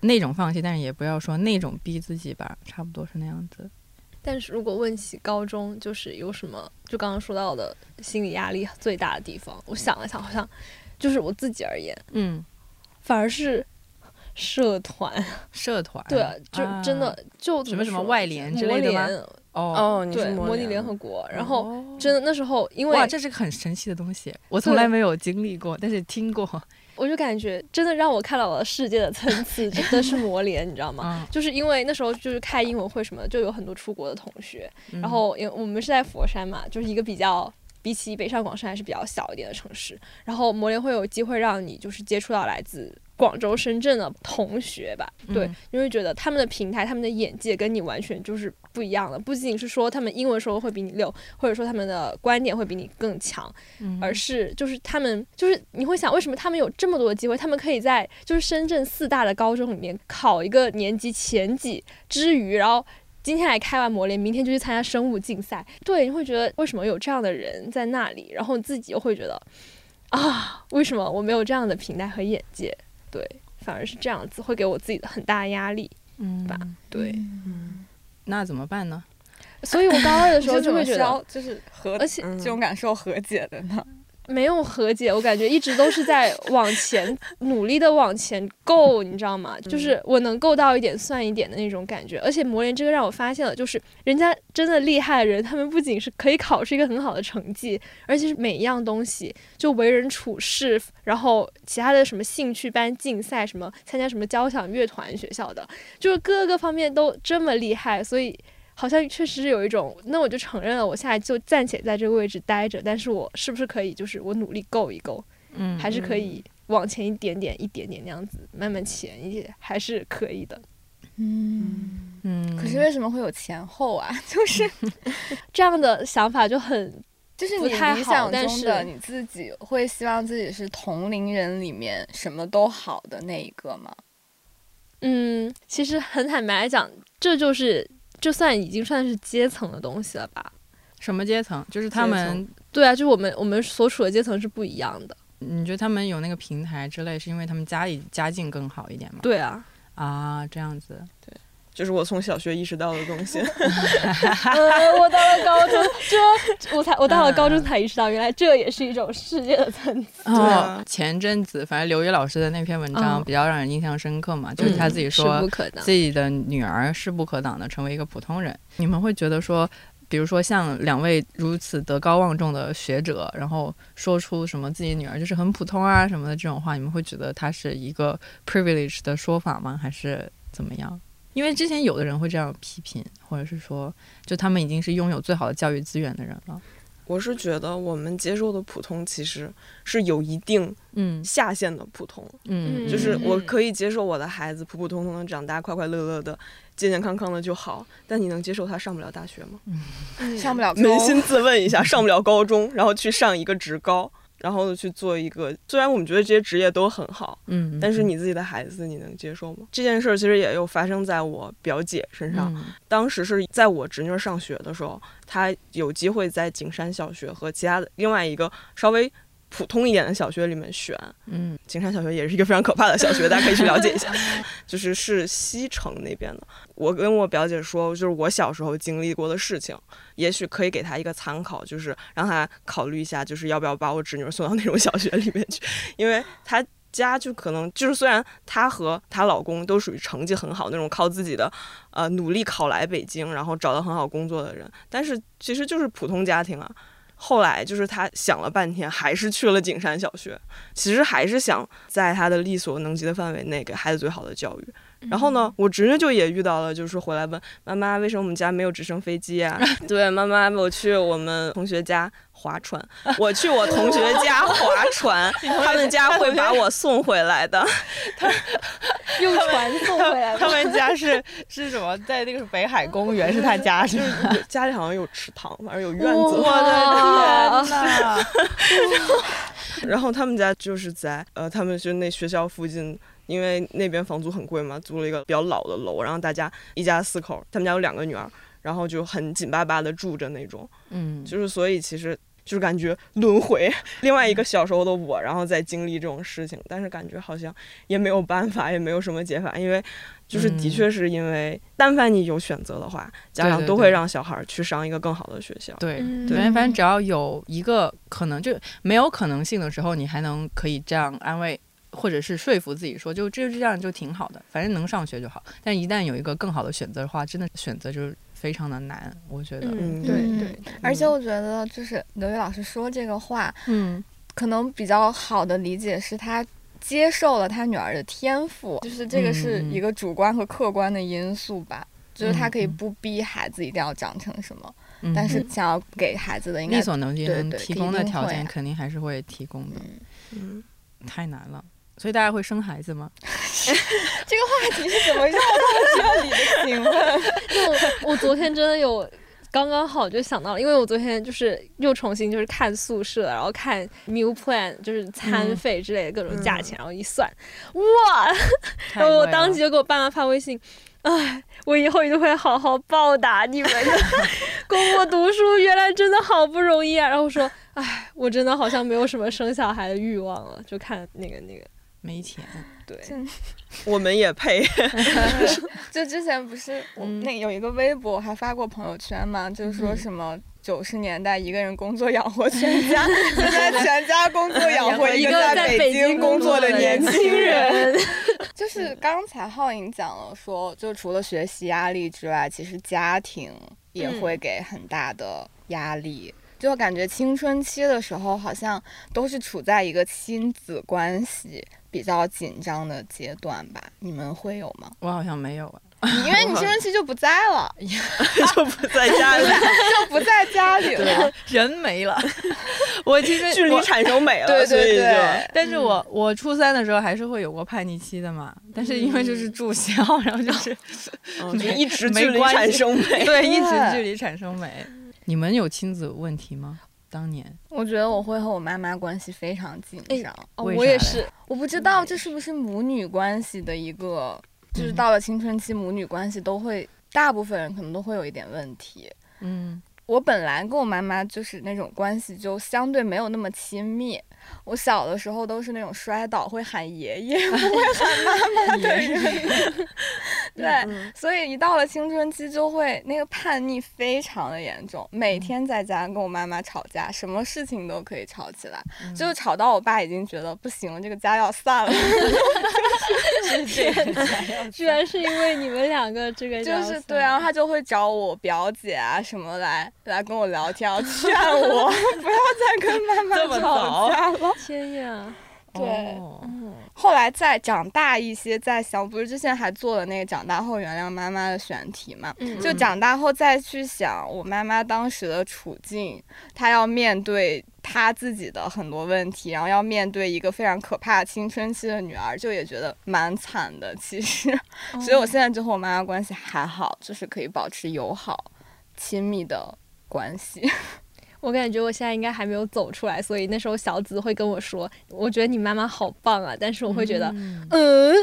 那种放弃，但是也不要说那种逼自己吧，差不多是那样子。但是如果问起高中，就是有什么，就刚刚说到的心理压力最大的地方，我想了想，好像就是我自己而言，嗯，反而是社团，社团？对，就啊。真的就什么什么外联之类的吗？哦，哦，你是对，模拟联联合国，然后哦。真的那时候因为哇，这是个很神奇的东西，我从来没有经历过，但是听过。我就感觉真的让我看到了世界的层次，真的是磨联，你知道吗？嗯，就是因为那时候就是开英文会什么的，就有很多出国的同学，嗯。然后因为我们是在佛山嘛，就是一个比较比起北上广深还是比较小一点的城市，然后磨联会有机会让你就是接触到来自广州、深圳的同学吧，对嗯，因为觉得他们的平台、他们的眼界跟你完全就是不一样的，不仅仅是说他们英文说的会比你溜，或者说他们的观点会比你更强，嗯而是就是他们就是你会想，为什么他们有这么多的机会？他们可以在就是深圳四大的高中里面考一个年级前几之余，然后今天来开完模联，明天就去参加生物竞赛。对，你会觉得为什么有这样的人在那里？然后你自己又会觉得啊，为什么我没有这样的平台和眼界？对，反而是这样子，会给我自己的很大压力。嗯吧对，那怎么办呢？所以我高二的时候 就会觉得，就是和而且嗯这种感受和解的呢？没有和解，我感觉一直都是在往前努力的往前够，你知道吗？就是我能够到一点算一点的那种感觉。而且磨练这个让我发现了，就是人家真的厉害的人，他们不仅是可以考出一个很好的成绩，而且是每一样东西，就为人处事，然后其他的什么兴趣班、竞赛，什么参加什么交响乐团，学校的，就是各个方面都这么厉害，所以。好像确实是有一种，那我就承认了，我现在就暂且在这个位置待着，但是我是不是可以，就是我努力够一够，嗯还是可以往前一点点、一点点那样子，慢慢前一点，还是可以的。嗯，嗯，可是为什么会有前后啊？就是 这样的想法就很就是你不太好理想但中的是你自己会希望自己是同龄人里面什么都好的那一个吗？嗯，其实很坦白来讲，这就是这算已经算是阶层的东西了吧？什么阶层？就是他们，对啊，就是我们我们所处的阶层是不一样的。你觉得他们有那个平台之类，是因为他们家里家境更好一点吗？对啊，啊，这样子，就是我从小学意识到的东西。呃，我到了高中，这我才我到了高中才意识到，原来这也是一种世界的层次。对啊哦，前阵子反正刘宇老师的那篇文章嗯比较让人印象深刻嘛，就是他自己说自。己的女儿势不可挡的成为一个普通人。你们会觉得说，比如说像两位如此德高望重的学者，然后说出什么自己女儿就是很普通啊什么的这种话，你们会觉得他是一个 privilege 的说法吗？还是怎么样？因为之前有的人会这样批评，或者是说，就他们已经是拥有最好的教育资源的人了。我是觉得我们接受的普通其实是有一定嗯下限的普通，嗯，就是我嗯可以接受我的孩子普普通通的长大，快快乐乐的、健健康康的就好。但你能接受他上不了大学吗？上不了扪心自问一下，上不了高中，然后去上一个职高，然后去做一个，虽然我们觉得这些职业都很好，嗯，但是你自己的孩子你能接受吗？这件事儿其实也有发生在我表姐身上。嗯当时是在我侄女儿上学的时候，她有机会在景山小学和其他的另外一个稍微普通一点的小学里面选。嗯景山小学也是一个非常可怕的小学，大家可以去了解一下，就是是西城那边的。我跟我表姐说，就是我小时候经历过的事情，也许可以给她一个参考，就是让她考虑一下，就是要不要把我侄女儿送到那种小学里面去，因为她。家就可能就是，虽然她和她老公都属于成绩很好那种，靠自己的呃努力考来北京，然后找到很好工作的人，但是其实就是普通家庭啊。后来就是他想了半天，还是去了景山小学，其实还是想在他的力所能及的范围内给孩子最好的教育。然后呢，我侄女就也遇到了，就是回来问妈妈，为什么我们家没有直升飞机啊？对，妈妈，我去我们同学家划船，我去我同学家划船，他们家会把我送回来的。用船送回来他们家是是什么？在那个北海公园是他家是吗？家里好像有池塘，反正有院子。我的天呐！然后他们家就是在呃，他们就那学校附近，因为那边房租很贵嘛，租了一个比较老的楼，然后大家一家四口，他们家有两个女儿，然后就很紧巴巴的住着那种，嗯，就是所以其实。就是感觉轮回，另外一个小时候的我，然后再经历这种事情，但是感觉好像也没有办法，也没有什么解法，因为就是的确是因为，但凡你有选择的话，家长都会让小孩儿去上一个更好的学校。对，嗯对，反正只要有一个可能，就没有可能性的时候，你还能可以这样安慰。或者是说服自己说，就这这样就挺好的，反正能上学就好。但一旦有一个更好的选择的话，真的选择就是非常的难，我觉得。嗯，对嗯对，而且我觉得就是刘宇老师说这个话，嗯可能比较好的理解是他接受了他女儿的天赋，就是这个是一个主观和客观的因素吧。就是他可以不逼孩子一定要长成什么，嗯但是想要给孩子的应该力所能及提供的条件，肯定还是会提供的。嗯，太难了，所以大家会生孩子吗？这个话题是怎么绕到这里的？请问，就我我昨天真的有。刚刚好就想到了，因为我昨天就是又重新就是看宿舍，然后看 meal plan，就是餐嗯费之类的各种价钱，然后一算，哇！然 后我当即就给我爸妈发微信，哎，我以后一定会好好报答你们的，供我读书，原来真的好不容易啊！然后说，哎，我真的好像没有什么生小孩的欲望了，就看那个那个没钱。对，我们也配。就之前不是我嗯那有一个微博，我还发过朋友圈嘛，就是说嗯什么九十年代一个人工作养活全家，现在全家工作养活一一个在在北京京工作的年轻人。就是刚才浩颖讲了说，就除了学习压力之外，其实家庭也嗯会给很大的压力。就感觉青春期的时候，好像都是处在一个亲子关系比较紧张的阶段吧？你们会有吗？我好像没有啊，因为你青春期就不在了，就不在家里，就不在家里了。人没了。我其实距离产生美了，对对对，但是我我初三的时候还是会有过叛逆期的嘛，但是因为就是住校，然后就是嗯就一直没距离关系产生美。对一直距离产生美。你们有亲子问题吗？当年我觉得我会和我妈妈关系非常紧哎张。我也是，我不知道这是不是母女关系的一个，就是到了青春期，母女关系都会，大部分人可能都会有一点问题。嗯，我本来跟我妈妈就是那种关系就相对没有那么亲密。我小的时候都是那种摔倒会喊爷爷，不会喊妈妈 的人。对，嗯所以一到了青春期就会那个叛逆非常的严重，每天在家跟我妈妈吵架，什么事情都可以吵起来，就吵到我爸已经觉得不行了，这个家要散了。居然是因为你们两个这个就是对，然后他就会找我表姐啊什么来来跟我聊天，劝我不要再跟妈妈吵架了。天呀，对哦后来再长大一些，再想，不是之前还做了那个长大后原谅妈妈的选题嘛？嗯就长大后再去想我妈妈当时的处境，她要面对她自己的很多问题，然后要面对一个非常可怕的青春期的女儿，就也觉得蛮惨的。其实，所以我现在就和我妈妈关系还好，就是可以保持友好、亲密的关系。我感觉我现在应该还没有走出来，所以那时候小紫会跟我说，我觉得你妈妈好棒啊，但是我会觉得，嗯嗯，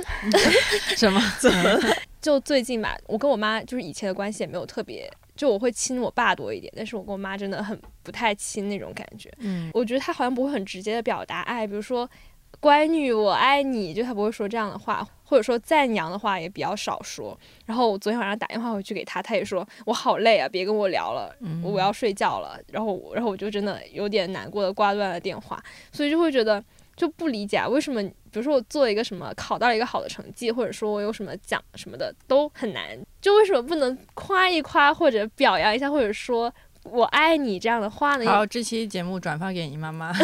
什么？就最近吧，我跟我妈就是以前的关系也没有特别，就我会亲我爸多一点，但是我跟我妈真的很不太亲那种感觉。嗯我觉得她好像不会很直接的表达爱，比如说“乖女，我爱你”，就他不会说这样的话，或者说赞扬的话也比较少说。然后我昨天晚上打电话回去给他，他也说我好累啊，别跟我聊了，嗯我要睡觉了。然后然后我就真的有点难过的挂断了电话，所以就会觉得就不理解啊，为什么比如说我做一个什么考到了一个好的成绩，或者说我有什么奖什么的都很难，就为什么不能夸一夸或者表扬一下，或者说我爱你这样的话呢？好，这期节目转发给你妈妈。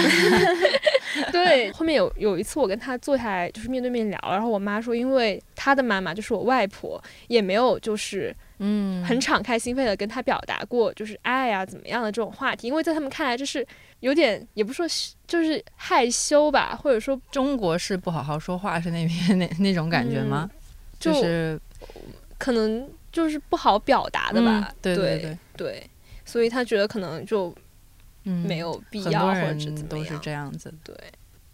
对，后面有有一次我跟他坐下来就是面对面聊，然后我妈说，因为她的妈妈就是我外婆，也没有就是嗯，很敞开心扉的跟他表达过就是爱啊怎么样的这种话题，因为在他们看来就是有点也不说就是害羞吧，或者说中国式不好好说话是那边 那那种感觉吗？就就是可能就是不好表达的吧，嗯对对对，对。所以他觉得可能就嗯，没有必要或者都是。这样子。对，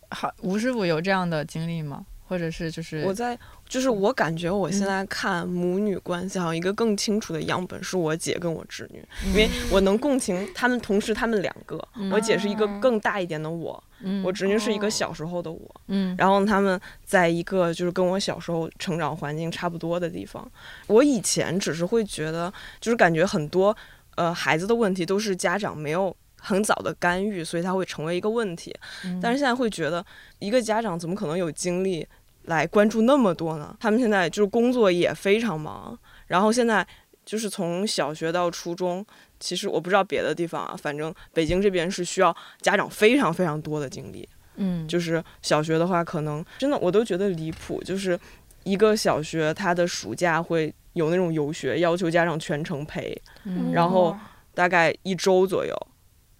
好，吴师傅有这样的经历吗？或者是就是我在就是我感觉我现在看母女关系，好像一个更清楚的样本是我姐跟我侄女，因为我能共情他们，同时他们两个，我姐是一个更大一点的我，嗯我侄女是一个小时候的我，嗯然后他们在一个就是跟我小时候成长环境差不多的地方。我以前只是会觉得，就是感觉很多呃孩子的问题都是家长没有很早的干预，所以他会成为一个问题。嗯但是现在会觉得，一个家长怎么可能有精力来关注那么多呢？他们现在就是工作也非常忙，然后现在就是从小学到初中。其实我不知道别的地方啊，反正北京这边是需要家长非常非常多的精力。嗯就是小学的话，可能真的我都觉得离谱，就是一个小学他的暑假会有那种游学，要求家长全程陪，嗯然后大概一周左右，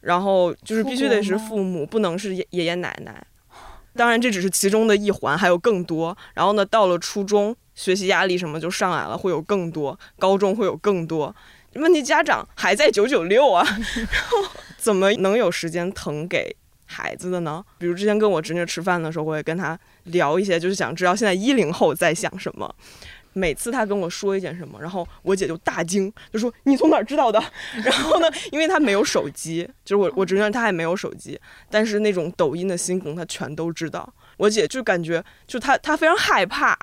然后就是必须得是父母，不能是爷爷爷奶奶。当然这只是其中的一环，还有更多。然后呢，到了初中，学习压力什么就上来了，会有更多；高中会有更多。问题家长还在九九六啊，然后怎么能有时间腾给孩子的呢？比如之前跟我侄女吃饭的时候，我也跟她聊一些，就是想知道现在一零后在想什么。每次他跟我说一件什么，然后我姐就大惊，就说：“你从哪儿知道的？” 然后呢，因为他没有手机，就是我我侄女她也没有手机，但是那种抖音的新梗她全都知道。我姐就感觉就她她非常害怕，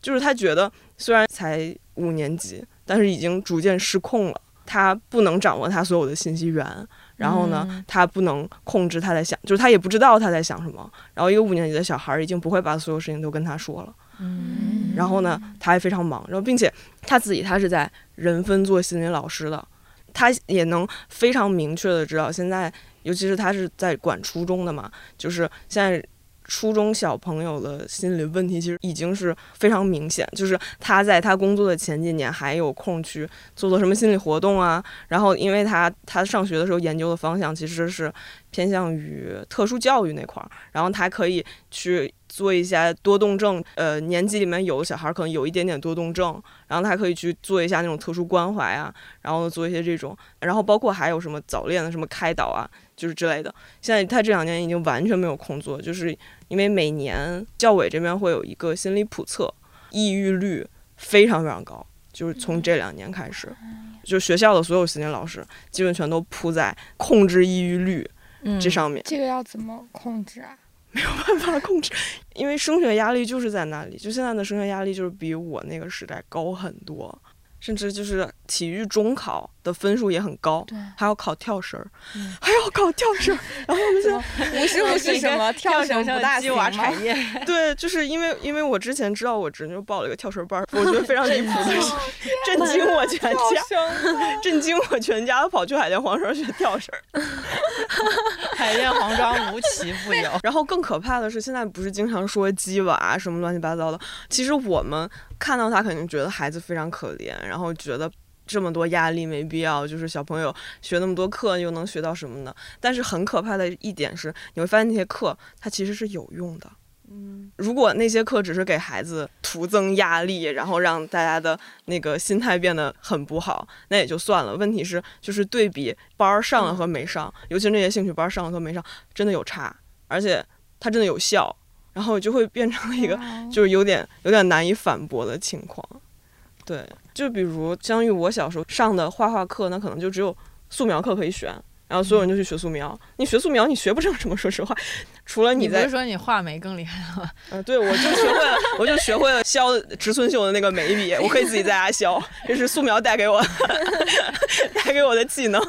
就是她觉得虽然才五年级，但是已经逐渐失控了。她不能掌握她所有的信息源，然后呢，嗯她不能控制她在想，就是她也不知道她在想什么。然后一个五年级的小孩儿已经不会把所有事情都跟他说了。嗯然后呢，他还非常忙，然后并且他自己他是在人分做心理老师的，他也能非常明确的知道现在，尤其是他是在管初中的嘛，就是现在初中小朋友的心理问题其实已经是非常明显，就是他在他工作的前几年还有空去做做什么心理活动啊，然后因为他他上学的时候研究的方向其实是偏向于特殊教育那块儿，然后他可以去做一下多动症，呃，年级里面有的小孩可能有一点点多动症，然后他可以去做一下那种特殊关怀啊，然后做一些这种，然后包括还有什么早恋的什么开导啊，就是之类的。现在他这两年已经完全没有空做，就是因为每年教委这边会有一个心理普测，抑郁率非常非常高，就是从这两年开始，就学校的所有心理老师基本全都扑在控制抑郁率嗯这上面。这个要怎么控制啊？没有办法控制，因为升学压力就是在那里，就现在的升学压力就是比我那个时代高很多，甚至就是体育中考的分数也很高，对，还要考跳绳儿，嗯还要考跳绳儿，然后我们现在不是 不是什么跳绳不大鸡？娃产业，对，就是因为因为我之前知道我侄女报了一个跳绳班儿，我觉得非常离谱的是，震惊我全家，震惊我全家，跑去海淀黄庄学跳绳儿。海淀黄庄无奇不有。然后更可怕的是，现在不是经常说鸡娃什么乱七八糟的，其实我们看到他肯定觉得孩子非常可怜，然后觉得。这么多压力没必要，就是小朋友学那么多课又能学到什么呢？但是很可怕的一点是，你会发现那些课它其实是有用的。嗯，如果那些课只是给孩子徒增压力，然后让大家的那个心态变得很不好，那也就算了。问题是，就是对比班上了和没上，尤其是那些兴趣班上了和没上，真的有差，而且它真的有效，然后就会变成了一个就是有点有点难以反驳的情况。对，就比如相当于我小时候上的画画课，那可能就只有素描课可以选，然后所有人就去学素描。你学素描，你学不成什么，说实话，除了在你不是说你画眉更厉害了吗？呃，对，我就学会了，我就学会了削植村秀的那个眉笔，我可以自己在家削，这是素描带给我 带给我的技能。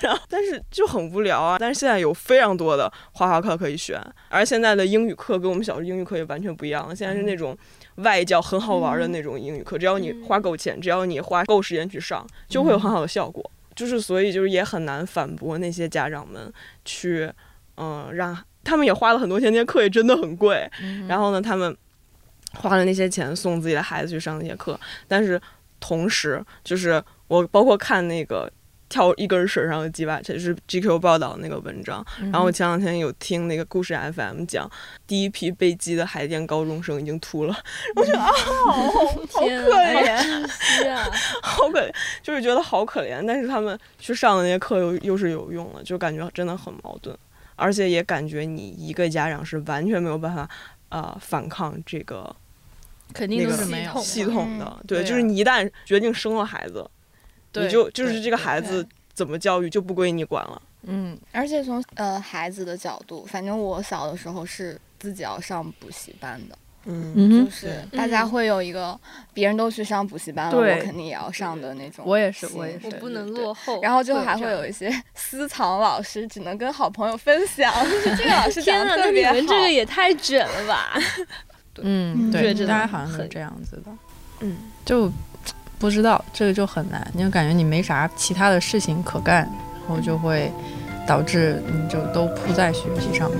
然后，但是就很无聊啊。但是现在有非常多的画画课可以选，而现在的英语课跟我们小时候英语课也完全不一样了。现在是那种外教很好玩的那种英语课，只要你花够钱，只要你花够时间去上，就会有很好的效果。就是所以就是也很难反驳那些家长们去，嗯、让他们也花了很多钱，那些课也真的很贵。然后呢，他们花了那些钱送自己的孩子去上那些课，但是同时就是我包括看那个。跳一根绳上的鸡巴，这是 GQ 报道那个文章。然后我前两天有听那个故事 FM 讲，第一批被击的海淀高中生已经秃了，我觉得啊，好好可啊，怜！好 可怜，就是觉得好可怜。但是他们去上的那些课又又是有用了，就感觉真的很矛盾，而且也感觉你一个家长是完全没有办法呃反抗这个肯定那个都是没有系统的。对，就是你一旦决定生了孩子，对你就就是这个孩子怎么教育就不归你管了。嗯，而且从呃孩子的角度，反正我小的时候是自己要上补习班的，嗯就是大家会有一个别人都去上补习班了，我肯定也要上的那种。我也是，我也是我。不能落后。然后就还会有一些 私藏老师，只能跟好朋友分享，就 是这个老师讲的特别好。你们这个也太卷了吧！嗯，对，大家好像是很这样子的，嗯，就不知道这个就很难，你就感觉你没啥其他的事情可干，然后就会导致你就都扑在学习上面。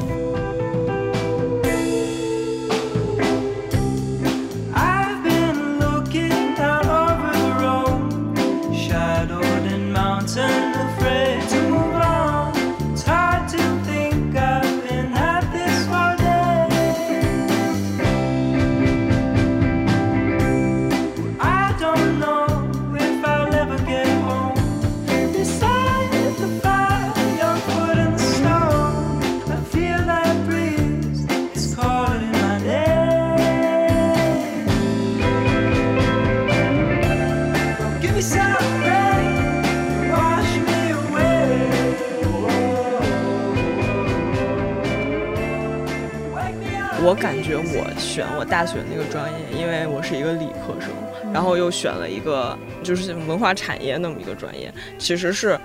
我感觉我选我大学那个专业，因为我是一个理科生，然后又选了一个就是文化产业那么一个专业，其实是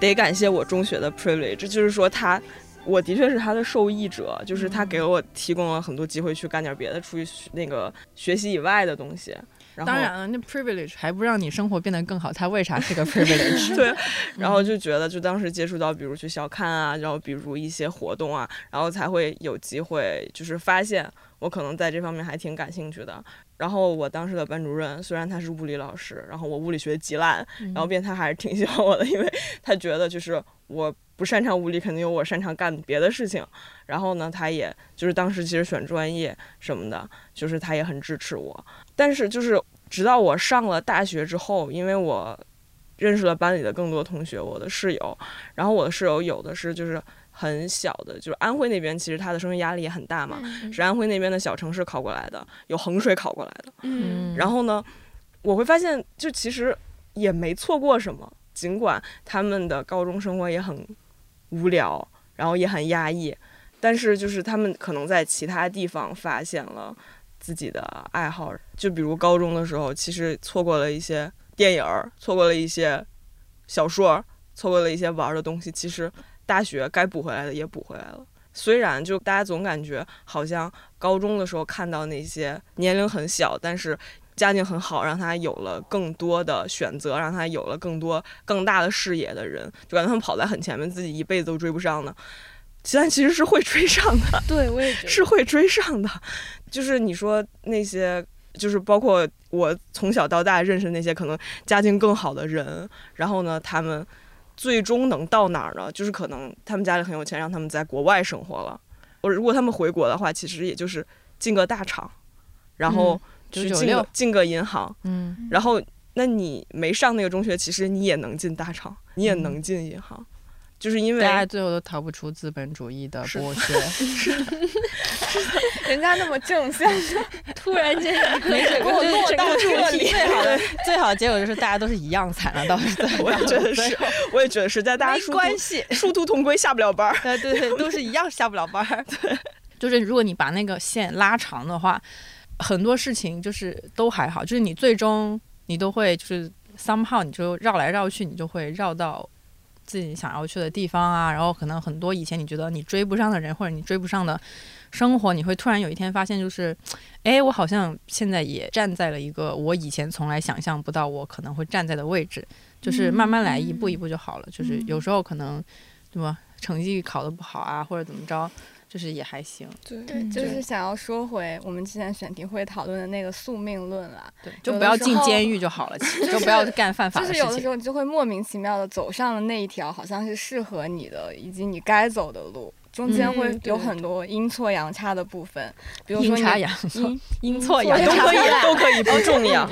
得感谢我中学的 privilege，就是说他。我的确是他的受益者，就是他给我提供了很多机会去干点别的，出去那个学习以外的东西。然后当然了，那 privilege 还不让你生活变得更好，它为啥是个 privilege？对，然后就觉得，就当时接触到，比如去校刊啊，然后比如一些活动啊，然后才会有机会，就是发现我可能在这方面还挺感兴趣的。然后我当时的班主任虽然他是物理老师，然后我物理学极烂，然后变他还是挺喜欢我的，因为他觉得就是我不擅长物理，肯定有我擅长干别的事情。然后呢，他也就是当时其实选专业什么的，就是他也很支持我。但是就是直到我上了大学之后，因为我认识了班里的更多同学，我的室友，然后我的室友有的是就是很小的，就是安徽那边其实他的升学压力也很大嘛，是安徽那边的小城市考过来的，有衡水考过来的。嗯然后呢，我会发现就其实也没错过什么，尽管他们的高中生活也很无聊，然后也很压抑，但是就是他们可能在其他地方发现了自己的爱好，就比如高中的时候，其实错过了一些电影儿，错过了一些小说，错过了一些玩的东西，其实大学该补回来的也补回来了。虽然就大家总感觉好像高中的时候看到那些年龄很小，但是家境很好，让他有了更多的选择，让他有了更多更大的视野的人，就感觉他们跑在很前面，自己一辈子都追不上的。但其实是会追上的，对，我也觉得是会追上的。就是你说那些，就是包括我从小到大认识那些可能家境更好的人，然后呢，他们最终能到哪儿呢？就是可能他们家里很有钱，让他们在国外生活了。我如果他们回国的话，其实也就是进个大厂，然后去进个进个银行，嗯，然后那你没上那个中学，其实你也能进大厂，你也能进银行，就是因为大家最后都逃不出资本主义的剥削。人家那么正向，突然间没准给我落到个主这里最好的最好的结果就是大家都是一样惨了，到时候 我也觉得是，我也觉得是在大家没殊关系，殊途同归，下不了班儿。对对对，都是一样下不了班儿。对，就是如果你把那个线拉长的话，很多事情就是都还好，就是你最终你都会就是 somehow 你就绕来绕去，你就会绕到自己想要去的地方啊。然后可能很多以前你觉得你追不上的人，或者你追不上的生活，你会突然有一天发现，就是，哎，我好像现在也站在了一个我以前从来想象不到我可能会站在的位置。就是慢慢来，一步一步就好了。就是有时候可能，对吧？成绩考得不好啊，或者怎么着，就是也还行。对对，就是想要说回我们之前选题会讨论的那个宿命论啦。对，就不要进监狱就好了，其实就不要干犯法的事情就是有的时。候你就会莫名其妙的走上了那一条好像是适合你的，以及你该走的路，中间会有很多阴错阳差的部分，比如说阴差阳错阴，阴错阳差都可以，都可以，不重要。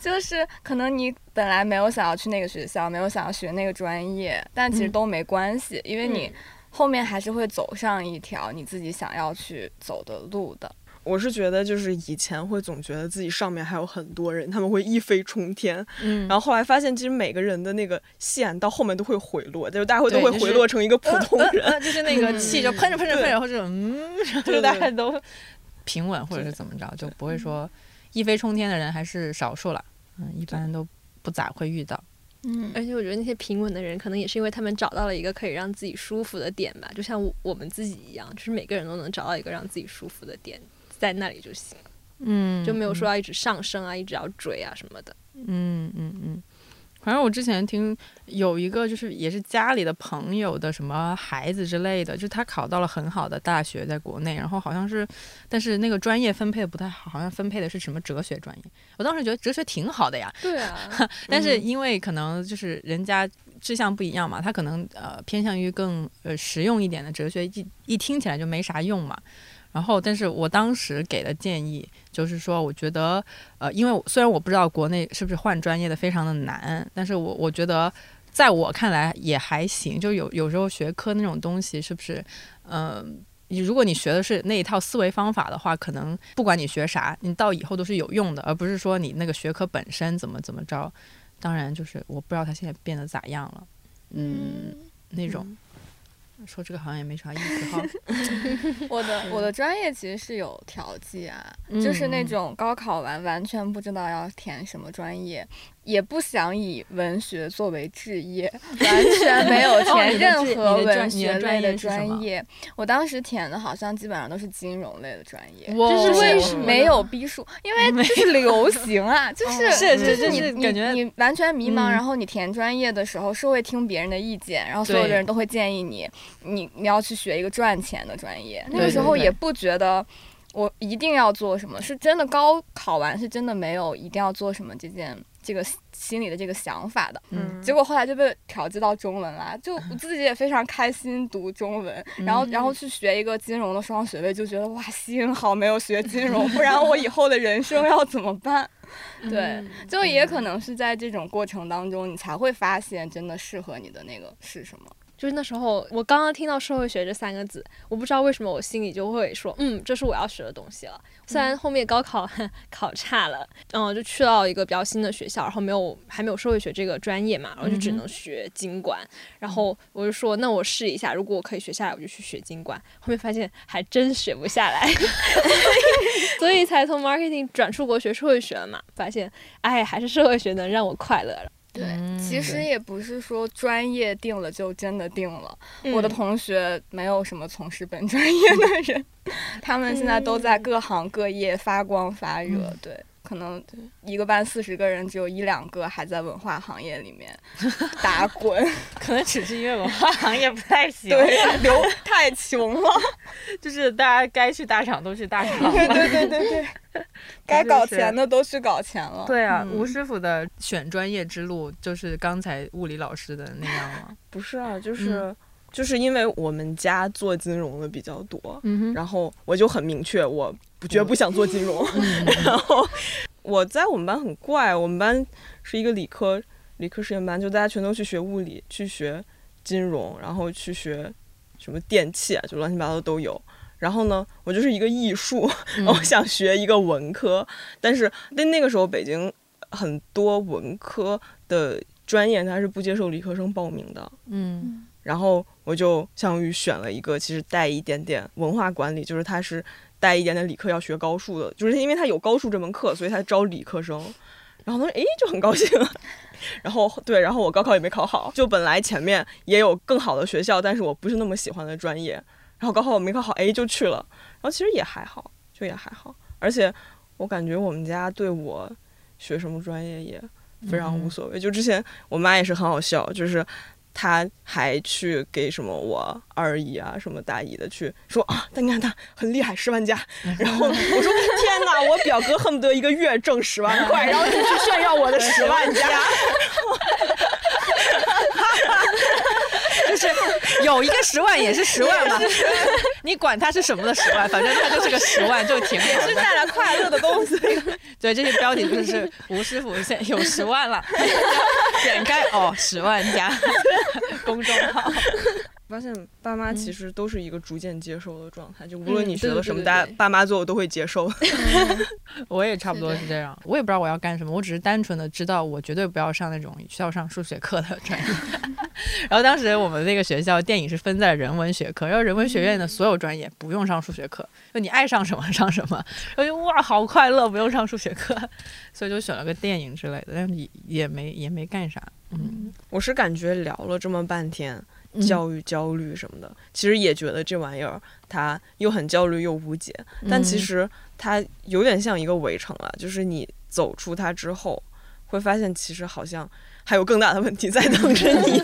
就是可能你本来没有想要去那个学校，没有想要学那个专业，但其实嗯都没关系，因为你后面还是会走上一条你自己想要去走的路的。我是觉得，就是以前会总觉得自己上面还有很多人，他们会一飞冲天，嗯，然后后来发现，其实每个人的那个线到后面都会回落，就是大家会都会回落成一个普通人。呃就是那个气就喷着喷着喷着，或者嗯，然后就大家都平稳或者是怎么着，就不会说一飞冲天的人还是少数了。嗯，一般都不咋会遇到。嗯。而且我觉得那些平稳的人，可能也是因为他们找到了一个可以让自己舒服的点吧，就像我我们自己一样，就是每个人都能找到一个让自己舒服的点，在那里就行，嗯就没有说要一直上升啊，一直要追啊什么的。嗯嗯嗯，反正我之前听有一个就是也是家里的朋友的什么孩子之类的，就是他考到了很好的大学，在国内，然后好像是，但是那个专业分配的不太好，好像分配的是什么哲学专业。我当时觉得哲学挺好的呀，对啊，但是因为可能就是人家志向不一样嘛，他可能呃偏向于更呃实用一点的哲学，一一听起来就没啥用嘛。然后，但是我当时给的建议就是说，我觉得呃，因为虽然我不知道国内是不是换专业的非常的难，但是我我觉得在我看来也还行。就有有时候学科那种东西，是不是嗯？呃你如果你学的是那一套思维方法的话，可能不管你学啥，你到以后都是有用的，而不是说你那个学科本身怎么怎么着。当然，就是我不知道他现在变得咋样了，嗯，那种。说这个好像也没啥意思哈。我的我的专业其实是有调剂啊，就是那嗯种高考完完全不知道要填什么专业，也不想以文学作为职业，完全没有哦填任何文学类的专业。我当时填的好像基本上都是金融类的专业。哇这是为什么没有逼数，因为就是流行啊，就是是就是你你你完全迷茫，嗯然后你填专业的时候是会听别人的意见，然后所有的人都会建议你，你你要去学一个赚钱的专业。那个时候也不觉得我一定要做什么，是真的高考完是真的没有一定要做什么这件这个心里的这个想法的。嗯结果后来就被调剂到中文啦，就我自己也非常开心读中文，然后然后去学一个金融的双学位，就觉得哇，幸好没有学金融，不然我以后的人生要怎么办？对，就也可能是在这种过程当中，你才会发现真的适合你的那个是什么。就是那时候，我刚刚听到社会学这三个字，我不知道为什么我心里就会说，嗯，这是我要学的东西了。虽然后面高考 考差了，嗯，就去到一个比较新的学校，然后没有还没有社会学这个专业嘛，然后就只能学经管。然后我就说，那我试一下，如果我可以学下来，我就去学经管。后面发现还真学不下来，所以才从 marketing 转出国学社会学了嘛。发现，哎，还是社会学能让我快乐了。对，嗯其实也不是说专业定了就真的定了。嗯我的同学没有什么从事本专业的人，他们现在都在各行各业发光发热。嗯对，可能一个班四十个人，只有一两个还在文化行业里面打滚。可能只是因为文化行业不太行，对，流太穷了。就是大家该去大厂都去大厂。对对对对对，该搞钱的都去搞钱了。对啊，嗯吴师傅的选专业之路就是刚才物理老师的那样吗？不是啊，就是、就是因为我们家做金融的比较多，嗯然后我就很明确，我不绝不想做金融。然后我在我们班很怪，我们班是一个理科理科实验班，就大家全都去学物理，去学金融，然后去学什么电器啊，就乱七八糟都有。然后呢，我就是一个艺术，嗯我想学一个文科，但是那那个时候北京很多文科的专业它是不接受理科生报名的，嗯然后我就相当于选了一个其实带一点点文化管理，就是它是带一点点理科要学高数的，就是因为它有高数这门课，所以它招理科生。然后他说，诶，就很高兴。然后对，然后我高考也没考好，就本来前面也有更好的学校，但是我不是那么喜欢的专业。然后高考我没考好，诶，就去了。然后其实也还好，就也还好。而且我感觉我们家对我学什么专业也非常无所谓。就之前我妈也是很好笑，就是她还去给什么我二姨啊什么大姨的去说啊，但你看他很厉害，十万加。然后我说天哪，我表哥恨不得一个月挣十万块，然后你去炫耀我的十万加。就是有一个十万也是十万嘛，你管它是什么的十万，反正它就是个十万，就挺好的。是带来快乐的东西。对，这些标题就是吴师傅现有十万了，点开哦，十万加公众号。发现爸妈其实都是一个逐渐接受的状态，就无论嗯你学了什么，大家爸妈最后都会接受。我也差不多是这样，我也不知道我要干什么，我只是单纯的知道我绝对不要上那种需要上数学课的专业。然后当时我们那个学校电影是分在人文学科，然后人文学院的所有专业不用上数学课，就你爱上什么上什么。我就哇，好快乐，不用上数学课，所以就选了个电影之类的，但是也也没也没干啥。嗯，我是感觉聊了这么半天，嗯教育焦虑什么的，其实也觉得这玩意儿它又很焦虑又无解，但其嗯。实它有点像一个围城了，就是你走出它之后，会发现其实好像还有更大的问题在等着你，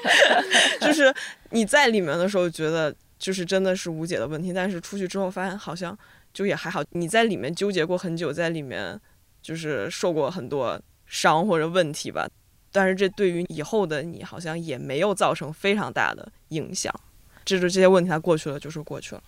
就是你在里面的时候觉得就是真的是无解的问题，但是出去之后发现好像就也还好，你在里面纠结过很久，在里面就是受过很多伤或者问题吧。但是这对于以后的你好像也没有造成非常大的影响，这就这些问题它过去了就是过去了。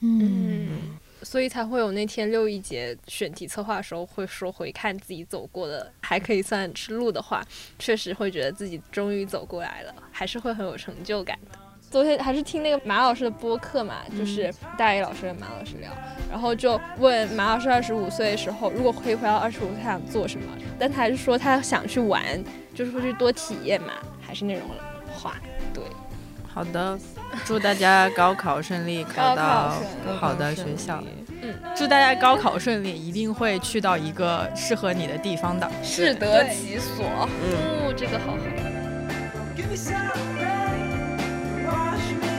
嗯，所以才会有那天六一节选题策划的时候会说回看自己走过的，还可以算是路的话，确实会觉得自己终于走过来了，还是会很有成就感的。昨天还是听那个马老师的播客嘛，就是大一老师跟马老师聊，然后就问马老师二十五岁的时候，如果可以回到二十五岁，他想做什么？但他还是说他想去玩，就是会去多体验嘛，还是那种话，对。好的，祝大家高考顺利，考到好的学校。嗯，祝大家高考顺利，一定会去到一个适合你的地方的，适得其所。嗯，这个好好。Give me some rain, wash me.